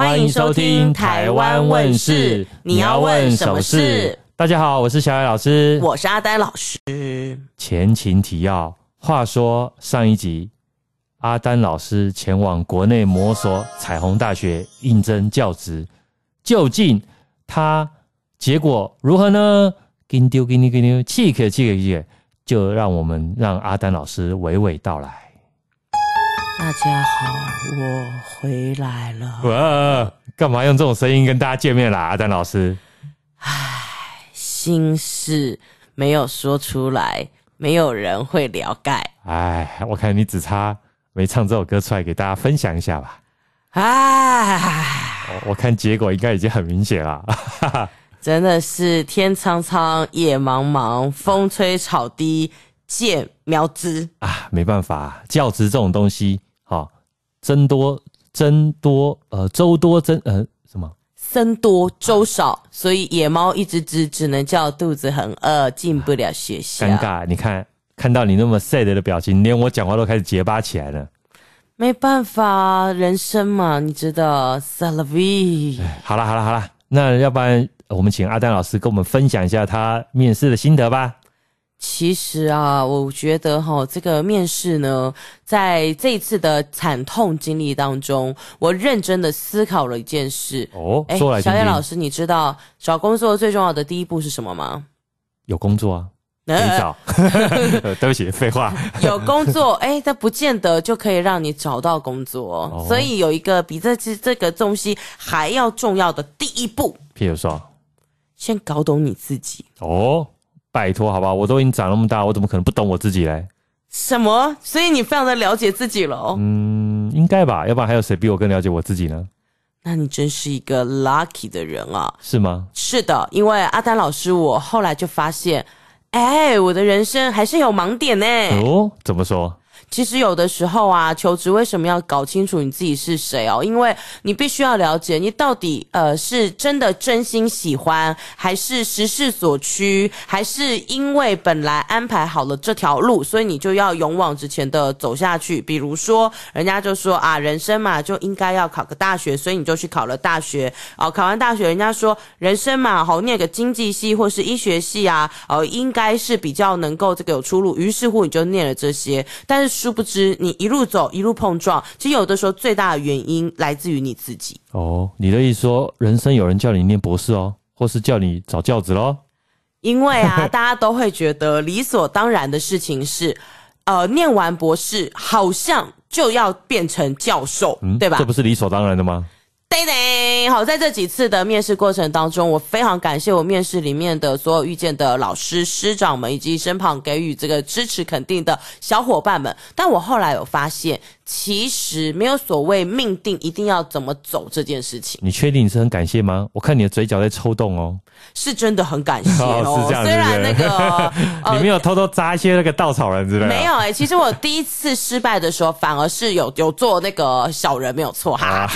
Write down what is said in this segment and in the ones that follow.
欢迎收听《台湾问事》，你要问什么事？大家好，我是小艾老师，我是阿呆老师。前情提要：话说上一集，阿丹老师前往国内某所彩虹大学应征教职，究竟他结果如何呢？给你丢，给你，给你，气可气可气，就让我们让阿丹老师娓娓道来。大家好，我回来了。哇，干嘛用这种声音跟大家见面啦？阿丹老师，唉，心事没有说出来，没有人会了解。唉，我看你只差没唱这首歌出来给大家分享一下吧。唉，我看结果应该已经很明显了。真的是天苍苍，野茫茫，风吹草低见苗枝啊！没办法，教职这种东西。好，僧多僧多，呃，粥多僧呃什么？僧多粥少，所以野猫一只只只能叫肚子很饿，进不了学校。尴尬，你看看到你那么 sad 的表情，连我讲话都开始结巴起来了。没办法，人生嘛，你知道，c'est la vie。好了好了好了，那要不然我们请阿丹老师跟我们分享一下他面试的心得吧。其实啊，我觉得哈，这个面试呢，在这一次的惨痛经历当中，我认真的思考了一件事。哦，说来。小野老师，你知道找工作最重要的第一步是什么吗？有工作啊，可以找。对不起，废话。有工作，哎，但不见得就可以让你找到工作。哦，所以有一个比这这这个东西还要重要的第一步。譬如说，先搞懂你自己。哦。拜托，好吧，我都已经长那么大，我怎么可能不懂我自己嘞？什么？所以你非常的了解自己了？嗯，应该吧，要不然还有谁比我更了解我自己呢？那你真是一个 lucky 的人啊！是吗？是的，因为阿丹老师，我后来就发现，哎，我的人生还是有盲点呢。哦，怎么说？其实有的时候啊，求职为什么要搞清楚你自己是谁哦？因为你必须要了解你到底呃是真的真心喜欢，还是时势所趋，还是因为本来安排好了这条路，所以你就要勇往直前的走下去。比如说，人家就说啊，人生嘛就应该要考个大学，所以你就去考了大学。哦，考完大学，人家说人生嘛好念个经济系或是医学系啊，呃，应该是比较能够这个有出路。于是乎，你就念了这些，但是。殊不知，你一路走，一路碰撞，其实有的时候最大的原因来自于你自己。哦，你的意思说，人生有人叫你念博士哦，或是叫你找教子喽？因为啊，大家都会觉得理所当然的事情是，呃，念完博士好像就要变成教授，嗯，对吧？这不是理所当然的吗？对对，好，在这几次的面试过程当中，我非常感谢我面试里面的所有遇见的老师、师长们，以及身旁给予这个支持肯定的小伙伴们。但我后来有发现。其实没有所谓命定一定要怎么走这件事情。你确定你是很感谢吗？我看你的嘴角在抽动哦。是真的很感谢哦。哦是这样，虽然那个 呃、你没有偷偷扎一些那个稻草人之类的。没有哎、欸，其实我第一次失败的时候，反而是有有做那个小人没有错哈。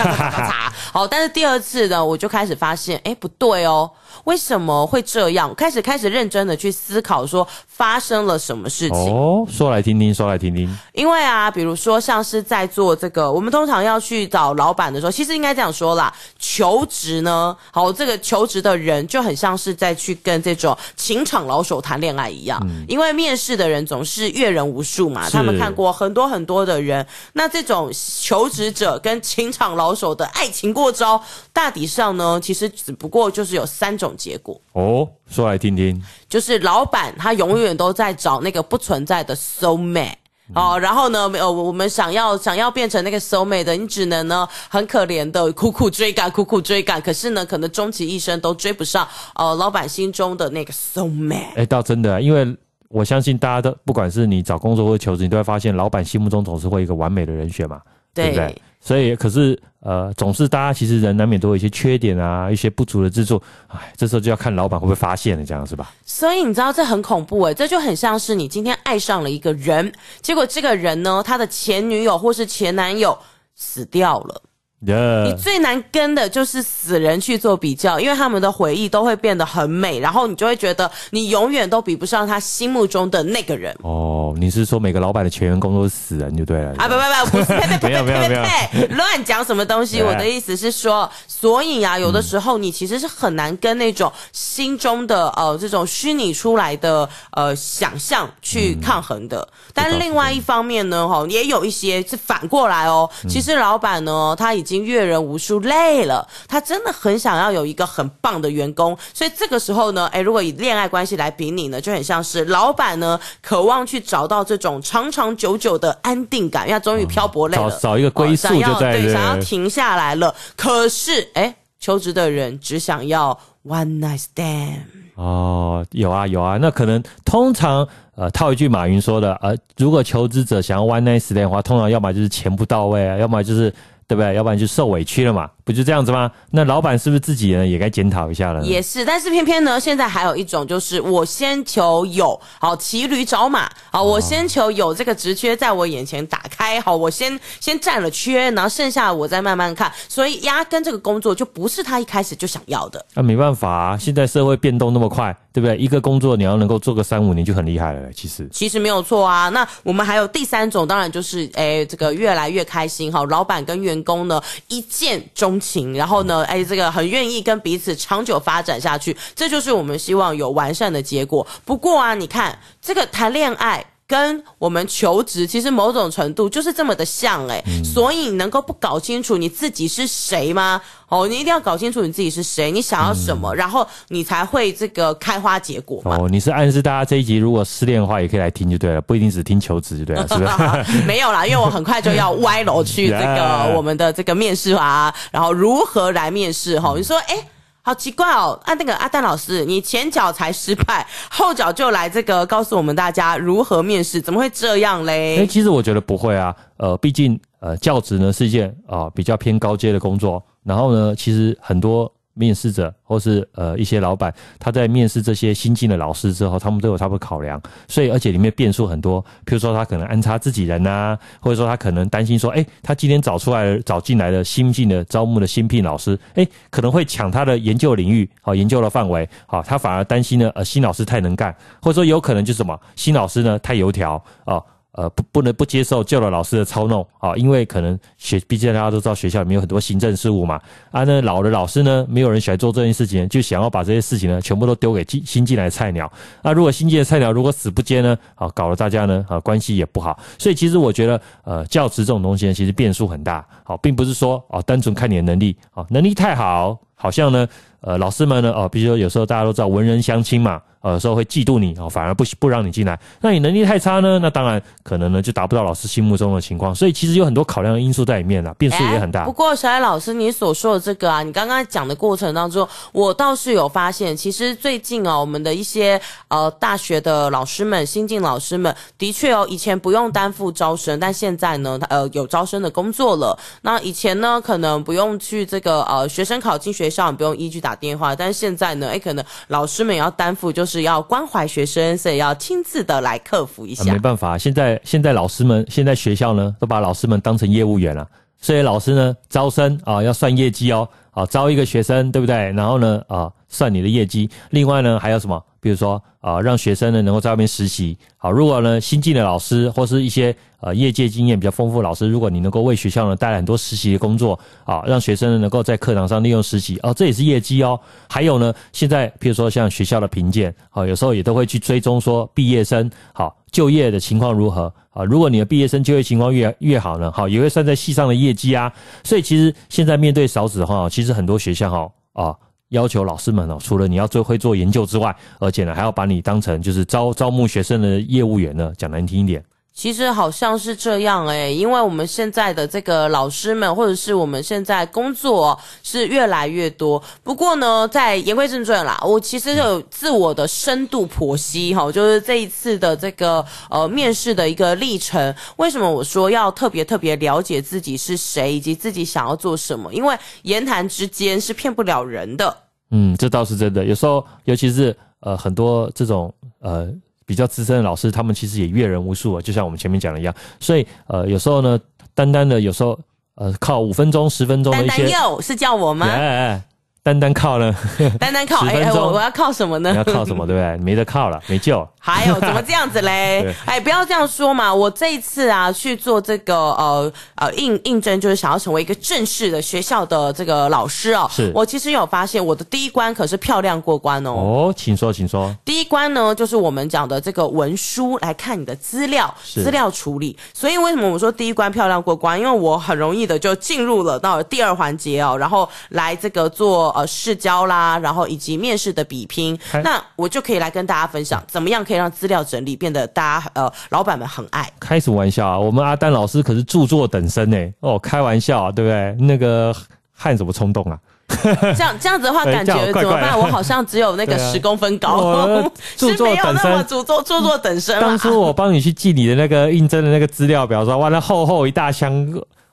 好，但是第二次呢，我就开始发现，哎，不对哦。为什么会这样？开始开始认真的去思考，说发生了什么事情？哦，说来听听，说来听听。因为啊，比如说像是在做这个，我们通常要去找老板的时候，其实应该这样说啦，求职呢，好，这个求职的人就很像是在去跟这种情场老手谈恋爱一样。嗯，因为面试的人总是阅人无数嘛，他们看过很多很多的人，那这种求职者跟情场老手的爱情过招，大抵上呢，其实只不过就是有三种。结果哦，说来听听，就是老板他永远都在找那个不存在的 soul mate、嗯、哦，然后呢，呃，我们想要想要变成那个 soul mate 的，你只能呢很可怜的苦苦追赶，苦苦追赶，可是呢，可能终其一生都追不上呃老板心中的那个 soul mate。哎，倒真的，因为我相信大家都不管是你找工作或者求职，你都会发现老板心目中总是会一个完美的人选嘛。对不对？所以，可是呃，总是大家其实人难免都有一些缺点啊，一些不足的之处。哎，这时候就要看老板会不会发现了，这样是吧？所以你知道这很恐怖诶、这就很像是你今天爱上了一个人，结果这个人呢，他的前女友或是前男友死掉了。Yeah. 你最难跟的就是死人去做比较，因为他们的回忆都会变得很美，然后你就会觉得你永远都比不上他心目中的那个人。哦，你是说每个老板的全员工都是死人就对了？啊，不不不，不是，呸呸呸呸呸呸呸，乱讲什么东西？我的意思是说，所以啊，有的时候你其实是很难跟那种心中的呃这种虚拟出来的呃想象去抗衡的。嗯、但另外一方面呢，哈，也有一些是反过来哦。其实老板呢，他已经。阅人无数，累了。他真的很想要有一个很棒的员工，所以这个时候呢，哎，如果以恋爱关系来比拟呢，就很像是老板呢，渴望去找到这种长长久久的安定感，因为他终于漂泊累了，找找一个归宿就在、哦、对，想要停下来了。可是，哎，求职的人只想要 one night stand。哦，有啊有啊，那可能通常呃套一句马云说的，呃，如果求职者想要 one night stand 的话，通常要么就是钱不到位啊，要么就是。对不对？要不然就受委屈了嘛，不就这样子吗？那老板是不是自己呢也该检讨一下了？也是，但是偏偏呢，现在还有一种就是我先求有，好骑驴找马，好我先求有这个职缺在我眼前打开，好我先先占了缺，然后剩下的我再慢慢看。所以压根这个工作就不是他一开始就想要的。那、啊、没办法啊，现在社会变动那么快，对不对？一个工作你要能够做个三五年就很厉害了。其实其实没有错啊。那我们还有第三种，当然就是诶这个越来越开心哈，老板跟员工呢一见钟情，然后呢，哎，这个很愿意跟彼此长久发展下去，这就是我们希望有完善的结果。不过啊，你看这个谈恋爱。跟我们求职其实某种程度就是这么的像哎、欸，嗯、所以你能够不搞清楚你自己是谁吗？哦，你一定要搞清楚你自己是谁，你想要什么，嗯、然后你才会这个开花结果嘛。哦，你是暗示大家这一集如果失恋的话也可以来听就对了，不一定只听求职就对了，是不是？没有啦，因为我很快就要歪楼去这个 我们的这个面试啊，然后如何来面试哈？你说哎。欸好奇怪哦！啊，那个阿蛋老师，你前脚才失败，后脚就来这个告诉我们大家如何面试，怎么会这样嘞？诶，其实我觉得不会啊，呃，毕竟呃，教职呢是一件啊、比较偏高阶的工作，然后呢，其实很多。面试者或是呃一些老板，他在面试这些新进的老师之后，他们都有他们的考量，所以而且里面变数很多。譬如说他可能安插自己人呐，或者说他可能担心说，诶，他今天找出来找进来的新进的招募的新聘老师，诶，可能会抢他的研究领域，好研究的范围，好，他反而担心呢，呃新老师太能干，或者说有可能就是什么新老师呢太油条啊。呃，不，不能不接受旧的老师的操弄啊，因为可能学，毕竟大家都知道学校里面有很多行政事务嘛。啊，那老的老师呢，没有人喜欢做这件事情，就想要把这些事情呢，全部都丢给进新进来的菜鸟。那如果新进的菜鸟如果死不接呢，啊，搞得大家呢，啊，关系也不好。所以其实我觉得，呃，教职这种东西呢，其实变数很大。好，并不是说哦，单纯看你的能力，啊，能力太好，好像呢，呃，老师们呢，哦，比如说有时候大家都知道文人相轻嘛。呃，有时候会嫉妒你哦，反而不不让你进来。那你能力太差呢？那当然可能呢就达不到老师心目中的情况。所以其实有很多考量的因素在里面啊，变数也很大。不过小艾老师，你所说的这个啊，你刚刚讲的过程当中，我倒是有发现，其实最近啊，我们的一些呃大学的老师们、新进老师们，的确哦，以前不用担负招生，但现在呢，他呃有招生的工作了。那以前呢，可能不用去这个呃学生考进学校，你不用一一打电话，但是现在呢，哎，可能老师们也要担负就。是要关怀学生，所以要亲自的来克服一下。没办法，现在现在老师们，现在学校呢，都把老师们当成业务员了。所以老师呢，招生啊，要算业绩哦。啊，招一个学生，对不对？然后呢，啊，算你的业绩。另外呢，还有什么？比如说啊，让学生呢能够在外面实习。好，如果呢新进的老师或是一些呃业界经验比较丰富老师，如果你能够为学校呢带来很多实习的工作，啊，让学生呢能够在课堂上利用实习，哦，这也是业绩哦。还有呢，现在比如说像学校的评鉴，啊，有时候也都会去追踪说毕业生好就业的情况如何啊。如果你的毕业生就业情况越越好呢，好也会算在系上的业绩啊。所以其实现在面对少子的话，其实其实很多学校哈啊。要求老师们哦，除了你要最会做研究之外，而且呢还要把你当成就是招招募学生的业务员呢，讲难听一点。其实好像是这样诶、欸，因为我们现在的这个老师们，或者是我们现在工作是越来越多。不过呢，在言归正传啦，我其实有自我的深度剖析哈，就是这一次的这个呃面试的一个历程。为什么我说要特别特别了解自己是谁，以及自己想要做什么？因为言谈之间是骗不了人的。嗯，这倒是真的。有时候，尤其是呃很多这种呃。比较资深的老师，他们其实也阅人无数啊，就像我们前面讲的一样。所以，呃，有时候呢，单单的有时候，呃，靠五分钟、十分钟的一些，是叫我吗？哎单单靠呢？单单靠，哎、欸，我我要靠什么呢？你要靠什么？对不对？没得靠了，没救。还有怎么这样子嘞？哎，不要这样说嘛！我这一次啊去做这个呃呃应应征，就是想要成为一个正式的学校的这个老师哦。是我其实有发现，我的第一关可是漂亮过关哦。哦，请说，请说。第一关呢，就是我们讲的这个文书来看你的资料，资料处理。所以为什么我说第一关漂亮过关？因为我很容易的就进入了到了第二环节哦，然后来这个做。呃，试交啦，然后以及面试的比拼，那我就可以来跟大家分享，怎么样可以让资料整理变得大家呃老板们很爱。开什么玩笑啊！我们阿丹老师可是著作等身呢。哦，开玩笑啊，对不对？那个汗什么冲动啊？这样这样子的话，感觉怎么办？我好像只有那个十公分高，啊、著作等身，著作著作等身。当初我帮你去寄你的那个应征的那个资料表，说哇，那厚厚一大箱。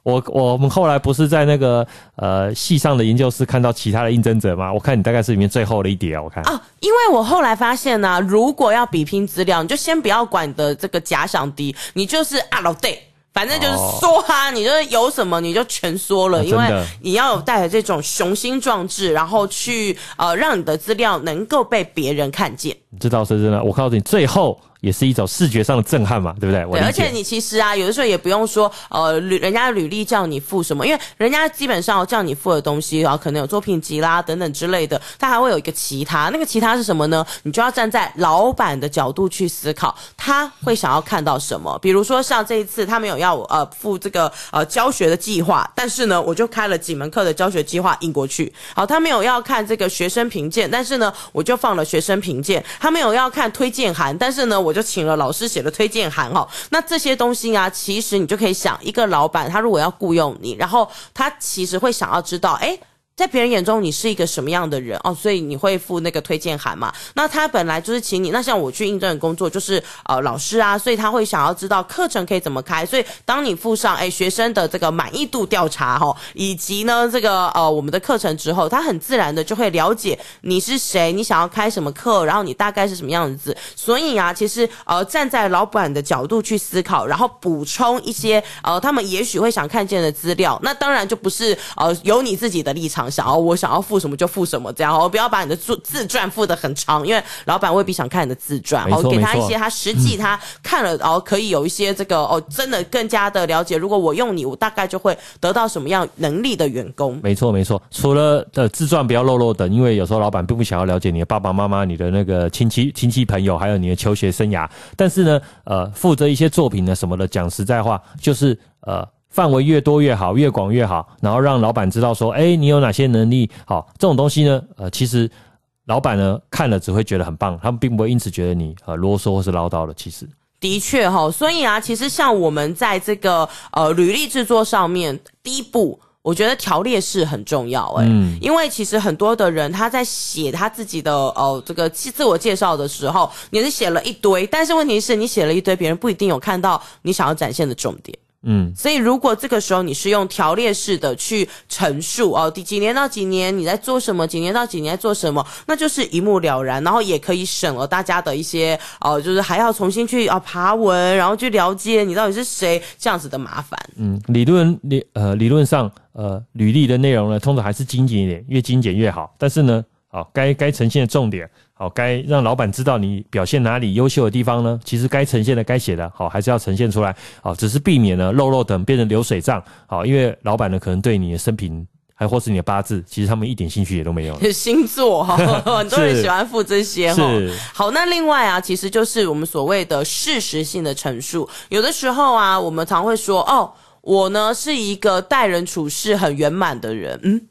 我我们后来不是在那个呃系上的研究室看到其他的应征者吗？我看你大概是里面最后的一叠啊，我看。啊，因为我后来发现呢、啊，如果要比拼资料，你就先不要管你的这个假想敌，你就是啊老对，反正就是说哈，哦、你就是有什么你就全说了，啊、因为你要有带着这种雄心壮志，然后去呃让你的资料能够被别人看见。这倒是真的，我告诉你，最后。也是一种视觉上的震撼嘛，对不对？对，而且你其实啊，有的时候也不用说，呃，履人家履历叫你付什么，因为人家基本上叫你付的东西，然后可能有作品集啦等等之类的，他还会有一个其他，那个其他是什么呢？你就要站在老板的角度去思考，他会想要看到什么？比如说像这一次他没有要我呃付这个呃教学的计划，但是呢，我就开了几门课的教学计划印过去。好，他没有要看这个学生评鉴，但是呢，我就放了学生评鉴。他没有要看推荐函，但是呢，我。我就请了老师写的推荐函哦，那这些东西啊，其实你就可以想，一个老板他如果要雇佣你，然后他其实会想要知道，诶。在别人眼中，你是一个什么样的人哦？所以你会附那个推荐函嘛？那他本来就是请你，那像我去应征的工作，就是呃老师啊，所以他会想要知道课程可以怎么开。所以当你附上诶学生的这个满意度调查哈，以及呢这个呃我们的课程之后，他很自然的就会了解你是谁，你想要开什么课，然后你大概是什么样子。所以啊，其实呃站在老板的角度去思考，然后补充一些呃他们也许会想看见的资料，那当然就不是呃有你自己的立场。想要我想要付什么就付什么，这样哦，不要把你的自自传付的很长，因为老板未必想看你的自传。哦，给他一些他实际他看了，然后可以有一些这个哦，真的更加的了解。如果我用你，我大概就会得到什么样能力的员工。没错没错，除了的自传不要漏漏的，因为有时候老板并不想要了解你的爸爸妈妈、你的那个亲戚亲戚朋友，还有你的求学生涯。但是呢，呃，负责一些作品呢什么的，讲实在话，就是呃。范围越多越好，越广越好，然后让老板知道说，哎，你有哪些能力？好，这种东西呢，呃，其实老板呢看了只会觉得很棒，他们并不会因此觉得你呃啰嗦或是唠叨的。其实的确哈，所以啊，其实像我们在这个呃履历制作上面，第一步，我觉得条列式很重要，欸，诶嗯，因为其实很多的人他在写他自己的呃这个自我介绍的时候，你是写了一堆，但是问题是你写了一堆，别人不一定有看到你想要展现的重点。嗯，所以如果这个时候你是用条列式的去陈述哦，第几年到几年你在做什么，几年到几年在做什么，那就是一目了然，然后也可以省了大家的一些哦，就是还要重新去啊爬文，然后去了解你到底是谁这样子的麻烦。嗯，理论理呃理论上呃履历的内容呢，通常还是精简一点，越精简越好。但是呢，好该该呈现的重点。好，该让老板知道你表现哪里优秀的地方呢？其实该呈现的、该写的，好，还是要呈现出来。好，只是避免了漏漏等变成流水账。好，因为老板呢，可能对你的生平还或是你的八字，其实他们一点兴趣也都没有。星座哈，很多人喜欢附这些哈。好，那另外啊，其实就是我们所谓的事实性的陈述。有的时候啊，我们常会说，哦，我呢是一个待人处事很圆满的人。嗯。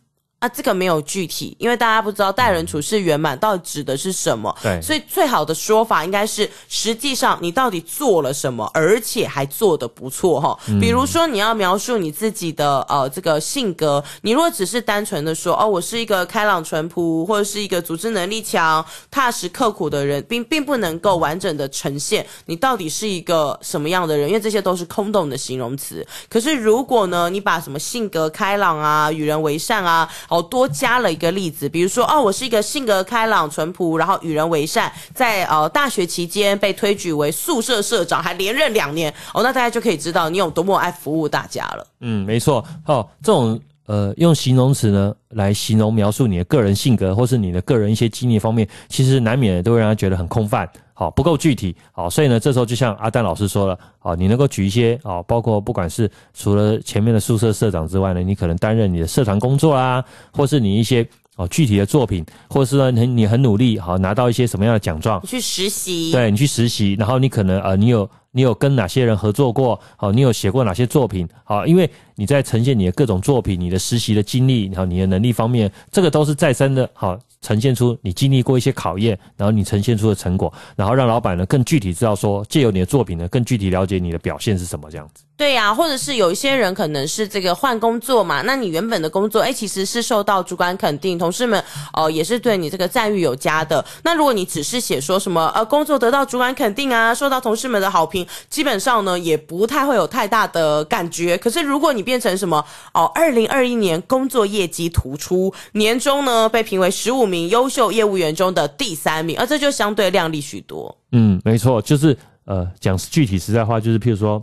啊，这个没有具体，因为大家不知道待人处事圆满到底指的是什么。对，所以最好的说法应该是，实际上你到底做了什么，而且还做得不错哈。比如说你要描述你自己的呃这个性格，你如果只是单纯的说哦，我是一个开朗淳朴，或者是一个组织能力强、踏实刻苦的人，并并不能够完整的呈现你到底是一个什么样的人，因为这些都是空洞的形容词。可是如果呢，你把什么性格开朗啊、与人为善啊，哦，多加了一个例子，比如说，哦，我是一个性格开朗、淳朴，然后与人为善，在呃大学期间被推举为宿舍社长，还连任两年，哦，那大家就可以知道你有多么爱服务大家了。嗯，没错。哦，这种呃用形容词呢来形容描述你的个人性格，或是你的个人一些经历方面，其实难免都会让他觉得很空泛。好，不够具体，好，所以呢，这时候就像阿丹老师说了，好，你能够举一些，啊，包括不管是除了前面的宿舍社长之外呢，你可能担任你的社团工作啦，或是你一些哦具体的作品，或是呢，你你很努力，好，拿到一些什么样的奖状，你去实习，对，你去实习，然后你可能呃，你有你有跟哪些人合作过，好，你有写过哪些作品，好，因为你在呈现你的各种作品，你的实习的经历，然后你的能力方面，这个都是再三的，好。呈现出你经历过一些考验，然后你呈现出的成果，然后让老板呢更具体知道说，借由你的作品呢更具体了解你的表现是什么这样子。对呀、或者是有一些人可能是这个换工作嘛，那你原本的工作，哎，其实是受到主管肯定，同事们哦、也是对你这个赞誉有加的。那如果你只是写说什么呃工作得到主管肯定啊，受到同事们的好评，基本上呢也不太会有太大的感觉。可是如果你变成什么哦，二零二一年工作业绩突出，年终呢被评为十五名优秀业务员中的第三名，而这就相对亮丽许多。嗯，没错，就是呃讲具体实在话，就是譬如说。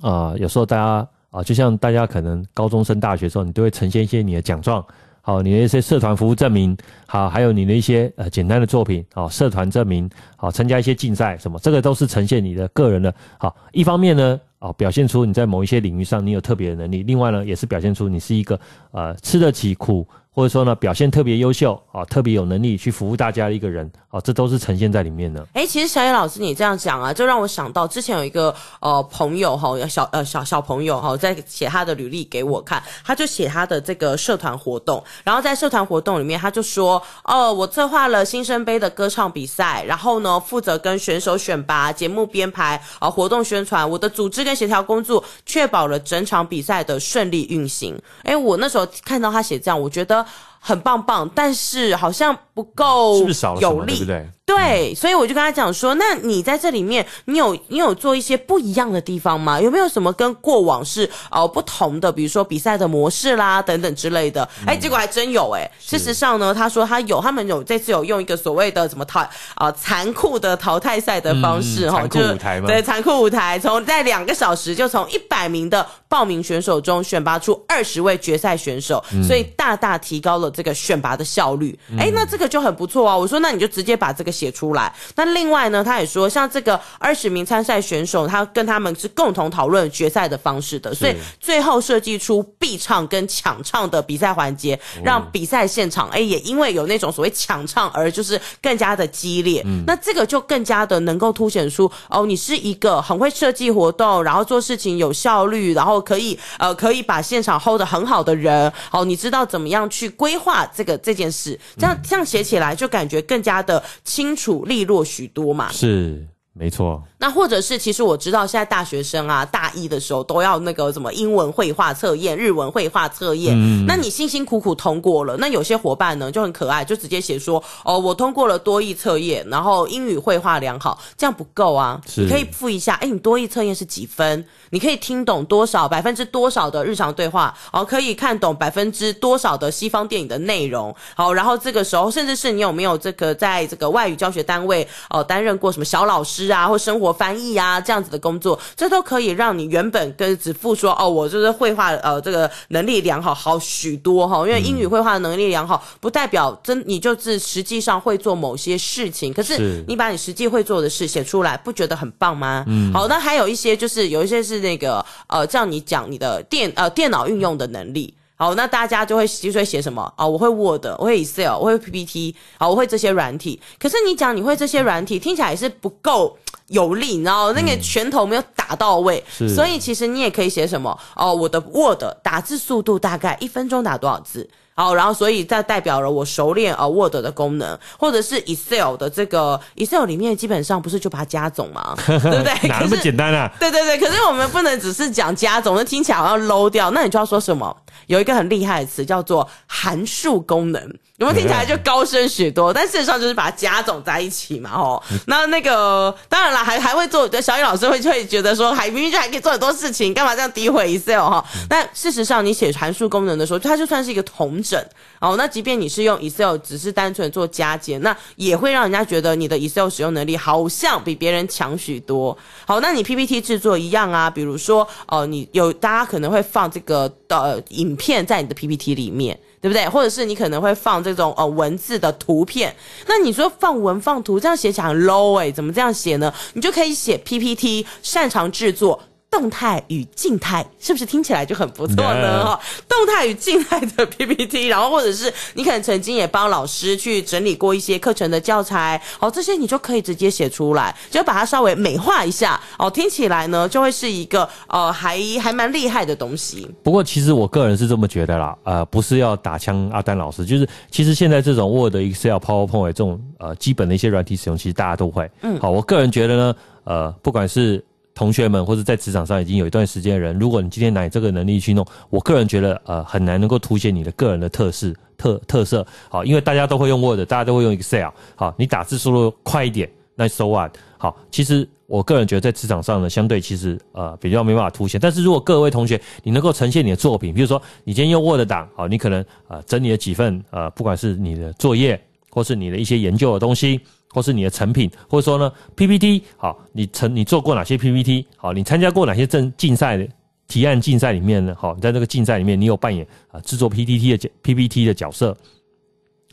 啊、有时候大家啊、就像大家可能高中升大学的时候，你都会呈现一些你的奖状，好，你的一些社团服务证明，好，还有你的一些呃简单的作品，好，社团证明，好，参加一些竞赛什么，这个都是呈现你的个人的。好，一方面呢，哦，表现出你在某一些领域上你有特别的能力，另外呢，也是表现出你是一个呃吃得起苦。或者说呢，表现特别优秀啊，特别有能力去服务大家的一个人啊，这都是呈现在里面的。哎、其实小野老师你这样讲啊，就让我想到之前有一个呃朋友哈，小呃小小朋友哈，在写他的履历给我看，他就写他的这个社团活动，然后在社团活动里面，他就说哦，我策划了新生杯的歌唱比赛，然后呢，负责跟选手选拔、节目编排啊、活动宣传，我的组织跟协调工作，确保了整场比赛的顺利运行。哎、我那时候看到他写这样，我觉得。很棒棒，但是好像不够有力，是不是少了什么，对不对？对，所以我就跟他讲说，那你在这里面，你有你有做一些不一样的地方吗？有没有什么跟过往是呃不同的？比如说比赛的模式啦，等等之类的。哎、嗯，结果还真有哎、欸。事实上呢，他说他有，他们有这次有用一个所谓的什么淘啊残酷的淘汰赛的方式哈，就、嗯、对残酷舞台，从在两个小时就从一百名的报名选手中选拔出二十位决赛选手、嗯，所以大大提高了这个选拔的效率。哎、嗯，那这个就很不错啊。我说那你就直接把这个。写出来。那另外呢，他也说，像这个二十名参赛选手，他跟他们是共同讨论决赛的方式的，所以最后设计出必唱跟抢唱的比赛环节，让比赛现场哎也因为有那种所谓抢唱而就是更加的激烈。嗯，那这个就更加的能够凸显出哦，你是一个很会设计活动，然后做事情有效率，然后可以呃可以把现场 hold 得很好的人。哦，你知道怎么样去规划这个这件事，这样这样写起来就感觉更加的清。清楚利落许多嘛？是，没错。那或者是，其实我知道现在大学生啊，大一的时候都要那个什么英文绘画测验、日文绘画测验。嗯。那你辛辛苦苦通过了，那有些伙伴呢就很可爱，就直接写说：“哦，我通过了多益测验，然后英语绘画良好。”这样不够啊，你可以附一下。哎，你多益测验是几分？你可以听懂多少百分之多少的日常对话？哦，可以看懂百分之多少的西方电影的内容？好，然后这个时候，甚至是你有没有这个在这个外语教学单位哦担任过什么小老师啊，或生活。翻译啊，这样子的工作，这都可以让你原本跟只付说哦，我就是绘画呃，这个能力良好好许多哈。因为英语绘画的能力良好，不代表真你就是实际上会做某些事情。可是你把你实际会做的事写出来，不觉得很棒吗？嗯。好，那还有一些就是有一些是那个呃，叫你讲你的电呃电脑运用的能力。好，那大家就会就会写什么啊？我会 Word，我会 Excel，我会 PPT，好，我会这些软体。可是你讲你会这些软体，听起来也是不够。有力，你知道那个拳头没有打到位，嗯，所以其实你也可以写什么哦，我的 Word 打字速度大概一分钟打多少字？好，然后所以这代表了我熟练呃 Word 的功能，或者是 Excel 的这个 Excel 里面基本上不是就把它加总吗？对不对？哪那么简单啊？对对对，可是我们不能只是讲加总，那听起来好像 low 掉，那你就要说什么？有一个很厉害的词叫做函数功能。有没有听起来就高深许多？但事实上就是把它加总在一起嘛，哦。那那个当然了，还还会做。小雨老师会就会觉得说，还明明就还可以做很多事情，干嘛这样诋毁 Excel 哈？但事实上，你写函数功能的时候，它就算是一个同整哦。那即便你是用 Excel，只是单纯做加减，那也会让人家觉得你的 Excel 使用能力好像比别人强许多。好，那你 PPT 制作一样啊，比如说哦，你有大家可能会放这个呃影片在你的 PPT 里面。对不对？或者是你可能会放这种呃文字的图片，那你说放文放图这样写起来很 low 诶、怎么这样写呢？你就可以写 PPT，擅长制作。动态与静态是不是听起来就很不错呢？哈，动态与静态的 PPT，然后或者是你可能曾经也帮老师去整理过一些课程的教材，哦，这些你就可以直接写出来，就把它稍微美化一下，哦，听起来呢就会是一个呃还还蛮厉害的东西。不过其实我个人是这么觉得啦，呃，不是要打枪阿丹老师，就是其实现在这种 Word、Excel、PowerPoint 这种呃基本的一些软体使用，其实大家都会。嗯，好，我个人觉得呢，呃，不管是同学们或者在职场上已经有一段时间的人，如果你今天拿你这个能力去弄，我个人觉得呃很难能够凸显你的个人的特色特特色。好，因为大家都会用 Word，大家都会用 Excel。好，你打字速度快一点，那 so what？好，其实我个人觉得在职场上呢，相对其实呃比较没办法凸显。但是如果各位同学你能够呈现你的作品，比如说你今天用 Word 档，好，你可能呃整理了几份呃不管是你的作业或是你的一些研究的东西。或是你的成品，或者说呢，PPT 好，你成你做过哪些 PPT 好，你参加过哪些竞竞赛的提案竞赛里面呢？好，你在这个竞赛里面，你有扮演啊制作 PPT 的 PPT 的角色，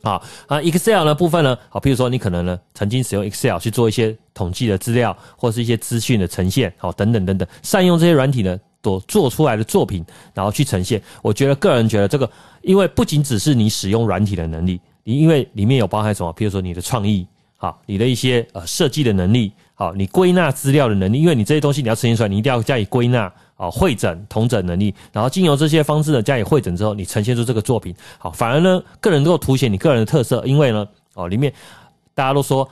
好啊 Excel 的部分呢，好，譬如说你可能呢曾经使用 Excel 去做一些统计的资料，或是一些资讯的呈现，好，等等等等，善用这些软体呢，所做出来的作品，然后去呈现。我觉得个人觉得这个，因为不仅只是你使用软体的能力，你因为里面有包含什么？譬如说你的创意。好，你的一些呃设计的能力，好，你归纳资料的能力，因为你这些东西你要呈现出来，你一定要加以归纳，啊，会诊、同诊能力，然后经由这些方式呢加以会诊之后，你呈现出这个作品，好，反而呢，个人能够凸显你个人的特色，因为呢，哦，里面大家都说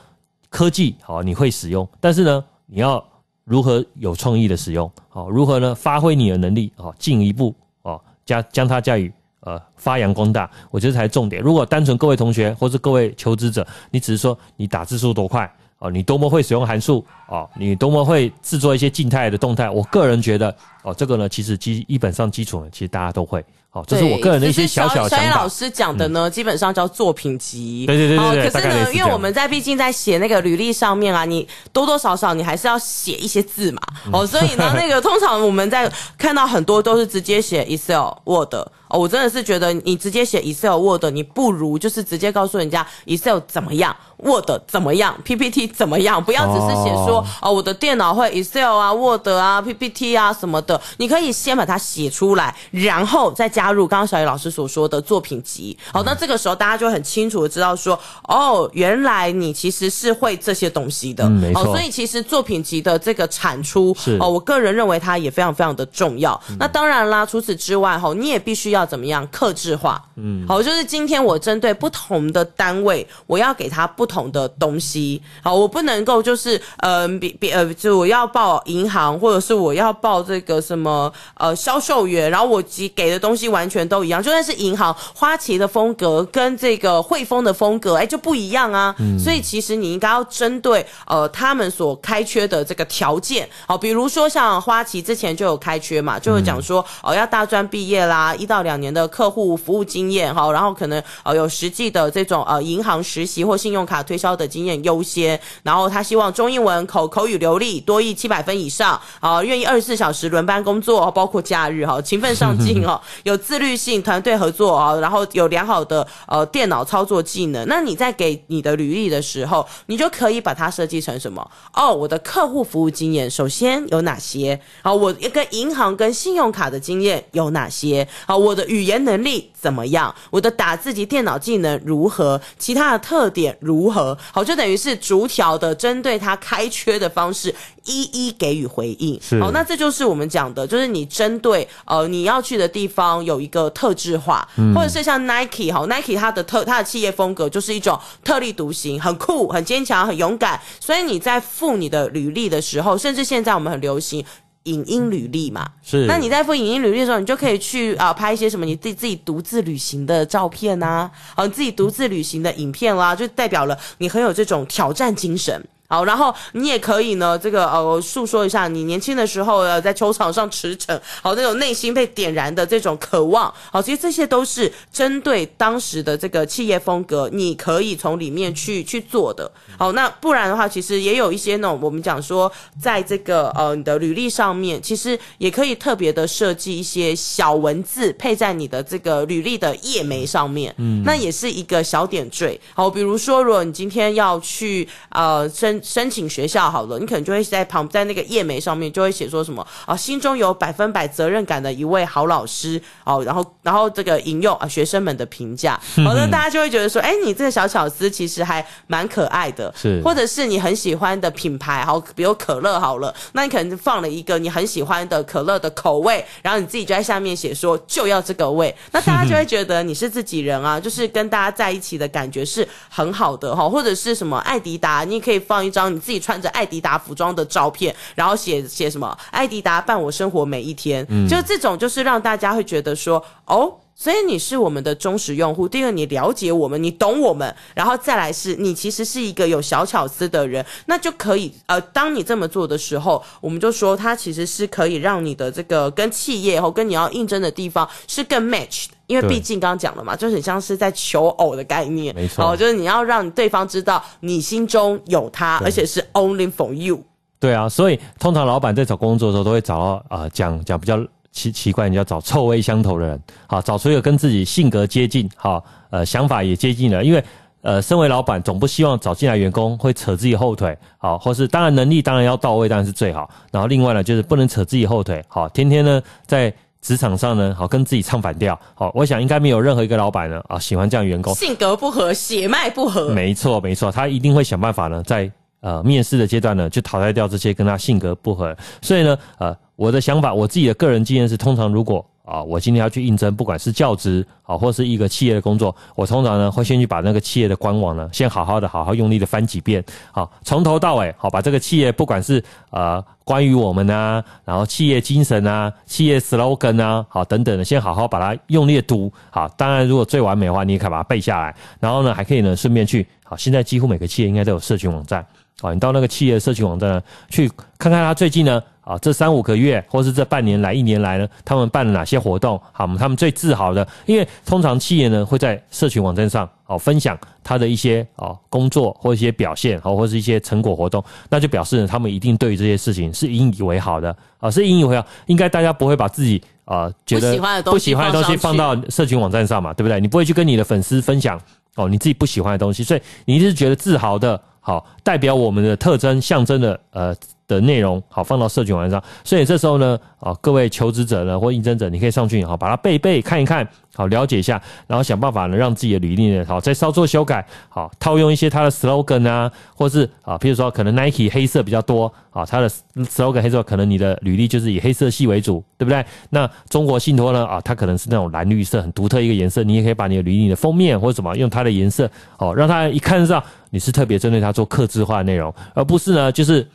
科技好，你会使用，但是呢，你要如何有创意的使用，好，如何呢发挥你的能力，好，进一步哦加将它加以。呃，发扬光大，我觉得才是重点。如果单纯各位同学或是各位求职者，你只是说你打字速多快哦，你多么会使用函数哦，你多么会制作一些静态的动态，我个人觉得哦，这个呢，其实基基本上基础呢，其实大家都会。好，这是我个人的一些小小的想法。老师讲的呢，基本上叫作品集。对对对对。可是呢，因为我们在毕竟在写那个履历上面啊，你多多少少你还是要写一些字嘛。哦，所以呢，那个通常我们在看到很多都是直接写 Excel、Word。哦，我真的是觉得你直接写 Excel、Word，你不如就是直接告诉人家 Excel 怎么样，Word 怎么样，PPT 怎么样，不要只是写说哦，我的电脑会 Excel 啊、Word 啊、PPT 啊什么的。你可以先把它写出来，然后再加。入刚刚小雨老师所说的作品集，好，那这个时候大家就很清楚的知道说，哦，原来你其实是会这些东西的，嗯，没错。所以其实作品集的这个产出，是哦，我个人认为它也非常非常的重要。嗯、那当然啦，除此之外，哈，你也必须要怎么样克制化，嗯，好，就是今天我针对不同的单位，我要给他不同的东西，好，我不能够就是，呃，别别呃，就我要报银行，或者是我要报这个什么呃销售员，然后我给给的东西。完全都一样，就算是银行花旗的风格跟这个汇丰的风格，哎，就不一样啊。嗯、所以其实你应该要针对呃他们所开缺的这个条件，好，比如说像花旗之前就有开缺嘛，就会讲说哦要大专毕业啦，一到两年的客户服务经验，好，然后可能呃有实际的这种呃银行实习或信用卡推销的经验优先，然后他希望中英文口口语流利，多益七百分以上，啊，愿意二十四小时轮班工作，包括假日哈，勤奋上进 哦，有。自律性、团队合作啊，然后有良好的呃电脑操作技能。那你在给你的履历的时候，你就可以把它设计成什么？哦，我的客户服务经验首先有哪些？好，我跟银行跟信用卡的经验有哪些？好，我的语言能力怎么样？我的打字及电脑技能如何？其他的特点如何？好，就等于是逐条的针对他开缺的方式一一给予回应。是，好，那这就是我们讲的，就是你针对呃你要去的地方有一个特质化，嗯、或者是像 Nike 哈，Nike 它的特它的企业风格就是一种特立独行，很酷、很坚强、很勇敢。所以你在付你的履历的时候，甚至现在我们很流行。影音履历嘛，是。那你在附影音履历的时候，你就可以去啊、呃、拍一些什么你自己自己独自旅行的照片呐、啊，好，你自己独自旅行的影片啦，就代表了你很有这种挑战精神。好，然后你也可以呢，这个呃，诉说一下你年轻的时候呃，在球场上驰骋，好，那种内心被点燃的这种渴望，好，其实这些都是针对当时的这个企业风格，你可以从里面去去做的。好，那不然的话，其实也有一些那种我们讲说，在这个呃你的履历上面，其实也可以特别的设计一些小文字配在你的这个履历的页眉上面，嗯，那也是一个小点缀。好，比如说，如果你今天要去呃申申请学校好了，你可能就会在旁在那个页眉上面就会写说什么啊，心中有百分百责任感的一位好老师哦，然后然后这个引用啊学生们的评价，好的，大家就会觉得说，哎，你这个小巧思其实还蛮可爱的，是，或者是你很喜欢的品牌，好，比如可乐好了，那你可能放了一个你很喜欢的可乐的口味，然后你自己就在下面写说就要这个味，那大家就会觉得你是自己人啊，就是跟大家在一起的感觉是很好的哈，或者是什么爱迪达，你可以放一张。你自己穿着艾迪达服装的照片，然后写写什么？艾迪达伴我生活每一天，嗯，就这种，就是让大家会觉得说，哦，所以你是我们的忠实用户。第二，你了解我们，你懂我们，然后再来是你其实是一个有小巧思的人，那就可以，呃，当你这么做的时候，我们就说它其实是可以让你的这个跟企业或跟你要应征的地方是更 match 的。因为毕竟刚刚讲了嘛，就很像是在求偶的概念，没错，就是你要让对方知道你心中有他，而且是 only for you。对啊，所以通常老板在找工作的时候，都会找到啊，讲、呃、讲比较奇奇怪，你要找臭味相投的人，好，找出一个跟自己性格接近，好，呃，想法也接近的，因为呃，身为老板总不希望找进来员工会扯自己后腿，好，或是当然能力当然要到位，当然是最好。然后另外呢，就是不能扯自己后腿，好，天天呢在。职场上呢，好跟自己唱反调，好，我想应该没有任何一个老板呢啊喜欢这样员工，性格不合，血脉不合，没错没错，他一定会想办法呢，在呃面试的阶段呢，就淘汰掉这些跟他性格不合。所以呢，呃，我的想法，我自己的个人经验是，通常如果啊，我今天要去应征，不管是教职啊，或是一个企业的工作，我通常呢会先去把那个企业的官网呢，先好好的、好好用力的翻几遍，好，从头到尾，好，把这个企业不管是呃关于我们啊，然后企业精神啊，企业 slogan 啊，好等等的，先好好把它用力的读，好，当然如果最完美的话，你也可以把它背下来，然后呢，还可以呢顺便去，好，现在几乎每个企业应该都有社群网站，啊，你到那个企业的社群网站呢，去看看他最近呢。啊，这三五个月，或是这半年来、一年来呢，他们办了哪些活动？好，他们最自豪的，因为通常企业呢会在社群网站上哦分享他的一些哦工作或一些表现，好，或是一些成果活动，那就表示呢他们一定对于这些事情是引以为豪的啊，是引以为豪。应该大家不会把自己啊觉得不喜欢的东西放到社群网站上嘛，对不对？你不会去跟你的粉丝分享哦你自己不喜欢的东西，所以你一定是觉得自豪的，好，代表我们的特征、象征的呃。的内容好放到社群网站上，所以这时候呢，啊，各位求职者呢或应征者，你可以上去好把它背背看一看，好了解一下，然后想办法呢让自己的履历呢好再稍作修改，好套用一些它的 slogan 啊，或是啊，譬如说可能 Nike 黑色比较多啊，它的 slogan 黑色，可能你的履历就是以黑色系为主，对不对？那中国信托呢啊，它可能是那种蓝绿色很独特一个颜色，你也可以把你的履历的封面或者什么用它的颜色，哦，让他一看上你是特别针对他做客制化的内容，而不是呢就是。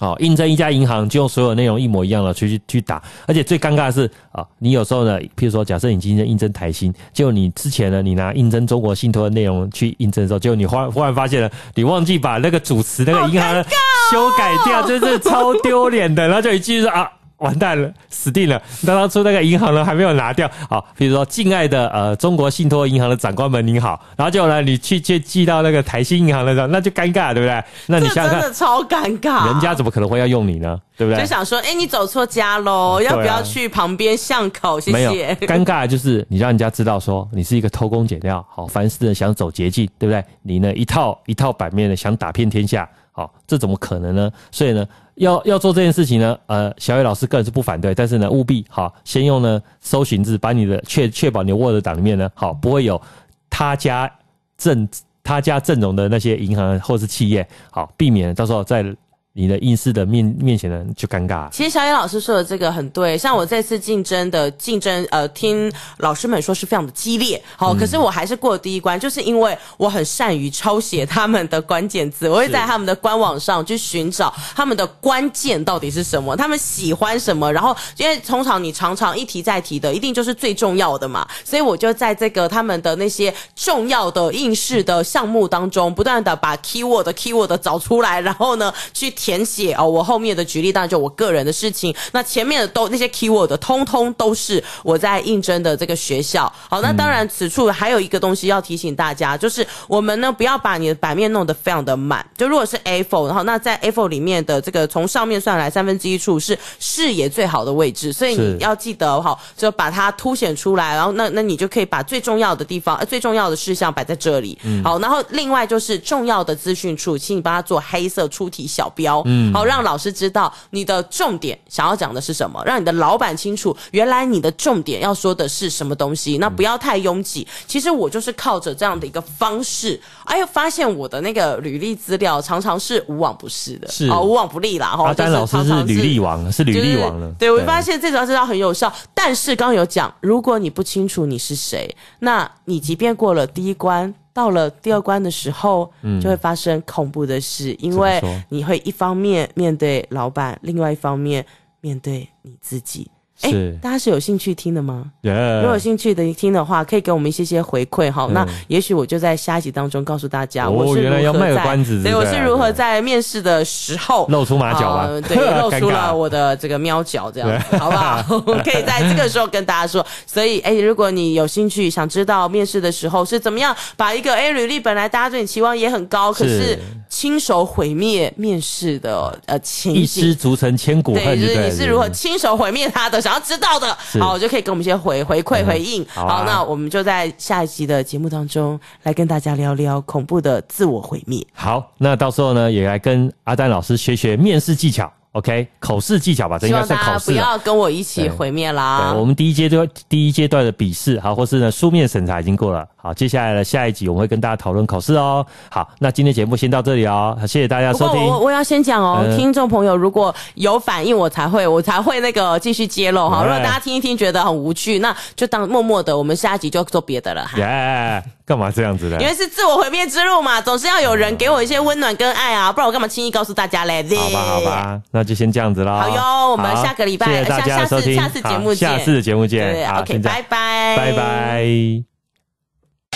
好，应征一家银行就用所有内容一模一样的去去去打，而且最尴尬的是啊，你有时候呢，譬如说，假设你今天应征台新，就你之前呢，你拿应征中国信托的内容去应征的时候，就你忽然忽然发现了，你忘记把那个主持那个银行修改掉，真是超丢脸的，然后就一句说啊。完蛋了，死定了！那当初那个银行呢还没有拿掉，好，比如说敬爱的呃中国信托银行的长官们您好，然后结果呢你去去寄到那个台新银行的时候，那就尴尬，对不对？那你想想看，真的超尴尬，人家怎么可能会要用你呢？对不对？就想说，哎、欸，你走错家喽，要不要去旁边巷口？谢谢。没有，尴尬的就是你让人家知道说你是一个偷工减料，好，凡事呢想走捷径，对不对？你呢一套一套版面的想打遍天下。好，这怎么可能呢？所以呢，要要做这件事情呢，呃，小野老师个人是不反对，但是呢，务必好先用呢搜寻字，把你的确确保你 Word 档里面呢，好不会有他家阵他家阵容的那些银行或是企业，好避免到时候在。你的应试的面面前呢，就尴尬。其实小野老师说的这个很对，像我这次竞争的竞争，呃，听老师们说是非常的激烈，好，可是我还是过了第一关，就是因为我很善于抄写他们的关键字，我会在他们的官网上去寻找他们的关键到底是什么，他们喜欢什么，然后因为通常你常常一提再提的，一定就是最重要的嘛，所以我就在这个他们的那些重要的应试的项目当中，不断的把 keyword keyword 找出来，然后呢去。填写哦，我后面的举例当然就我个人的事情，那前面的都那些 keyword 的通通都是我在应征的这个学校。好，那当然此处还有一个东西要提醒大家，就是我们呢不要把你的版面弄得非常的满。就如果是 A4，然后那在 A4 里面的这个从上面算来三分之一处是视野最好的位置，所以你要记得哈，就把它凸显出来，然后那那你就可以把最重要的地方呃最重要的事项摆在这里。嗯好，然后另外就是重要的资讯处，请你帮他做黑色出题小标。嗯，好，让老师知道你的重点想要讲的是什么，让你的老板清楚原来你的重点要说的是什么东西。那不要太拥挤。其实我就是靠着这样的一个方式，哎呦，发现我的那个履历资料常常是无往不是的，是哦，无往不利啦。哈，但老师是履历王，是履历王了。对，我发现这招这招很有效。但是刚刚有讲，如果你不清楚你是谁，那你即便过了第一关。到了第二关的时候，就会发生恐怖的事，嗯、因为你会一方面面对老板，另外一方面面对你自己。哎，大家是有兴趣听的吗.如果有兴趣的听的话，可以给我们一些些回馈哈。嗯、那也许我就在下一集当中告诉大家，我是如何在，哦、原来要卖个关子，对，我是如何在面试的时候露出马脚啊、呃，对，露出了我的这个喵脚，这样子，好不好？可以在这个时候跟大家说。所以，哎，如果你有兴趣想知道面试的时候是怎么样把一个哎履历本来大家对你期望也很高，可是。亲手毁灭面试的呃情景，一失足成千古恨，对，就是你是如何亲手毁灭他的？想要知道的，好，就可以跟我们一些回回馈回应。好，那我们就在下一集的节目当中来跟大家聊聊恐怖的自我毁灭。好，那到时候呢，也来跟阿丹老师学学面试技巧。OK，口试技巧吧，这应该是考试。不要跟我一起毁灭啦！对，我们第一阶段第一阶段的笔试，好，或是呢书面审查已经过了。好，接下来的下一集我们会跟大家讨论考试哦。好，那今天节目先到这里哦，谢谢大家收听。我我要先讲哦，嗯、听众朋友如果有反应，我才会我才会那个继续揭露哈。如果大家听一听觉得很无趣，那就当默默的，我们下一集就做别的了哈。耶，干嘛这样子的？因为是自我毁灭之路嘛，总是要有人给我一些温暖跟爱啊，不然我干嘛轻易告诉大家嘞？好吧，好吧，那就先这样子啦。好哟，我们下个礼拜谢谢大家收听，下次节目见，下次的节目见。对，OK，拜拜，拜拜。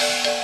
thank you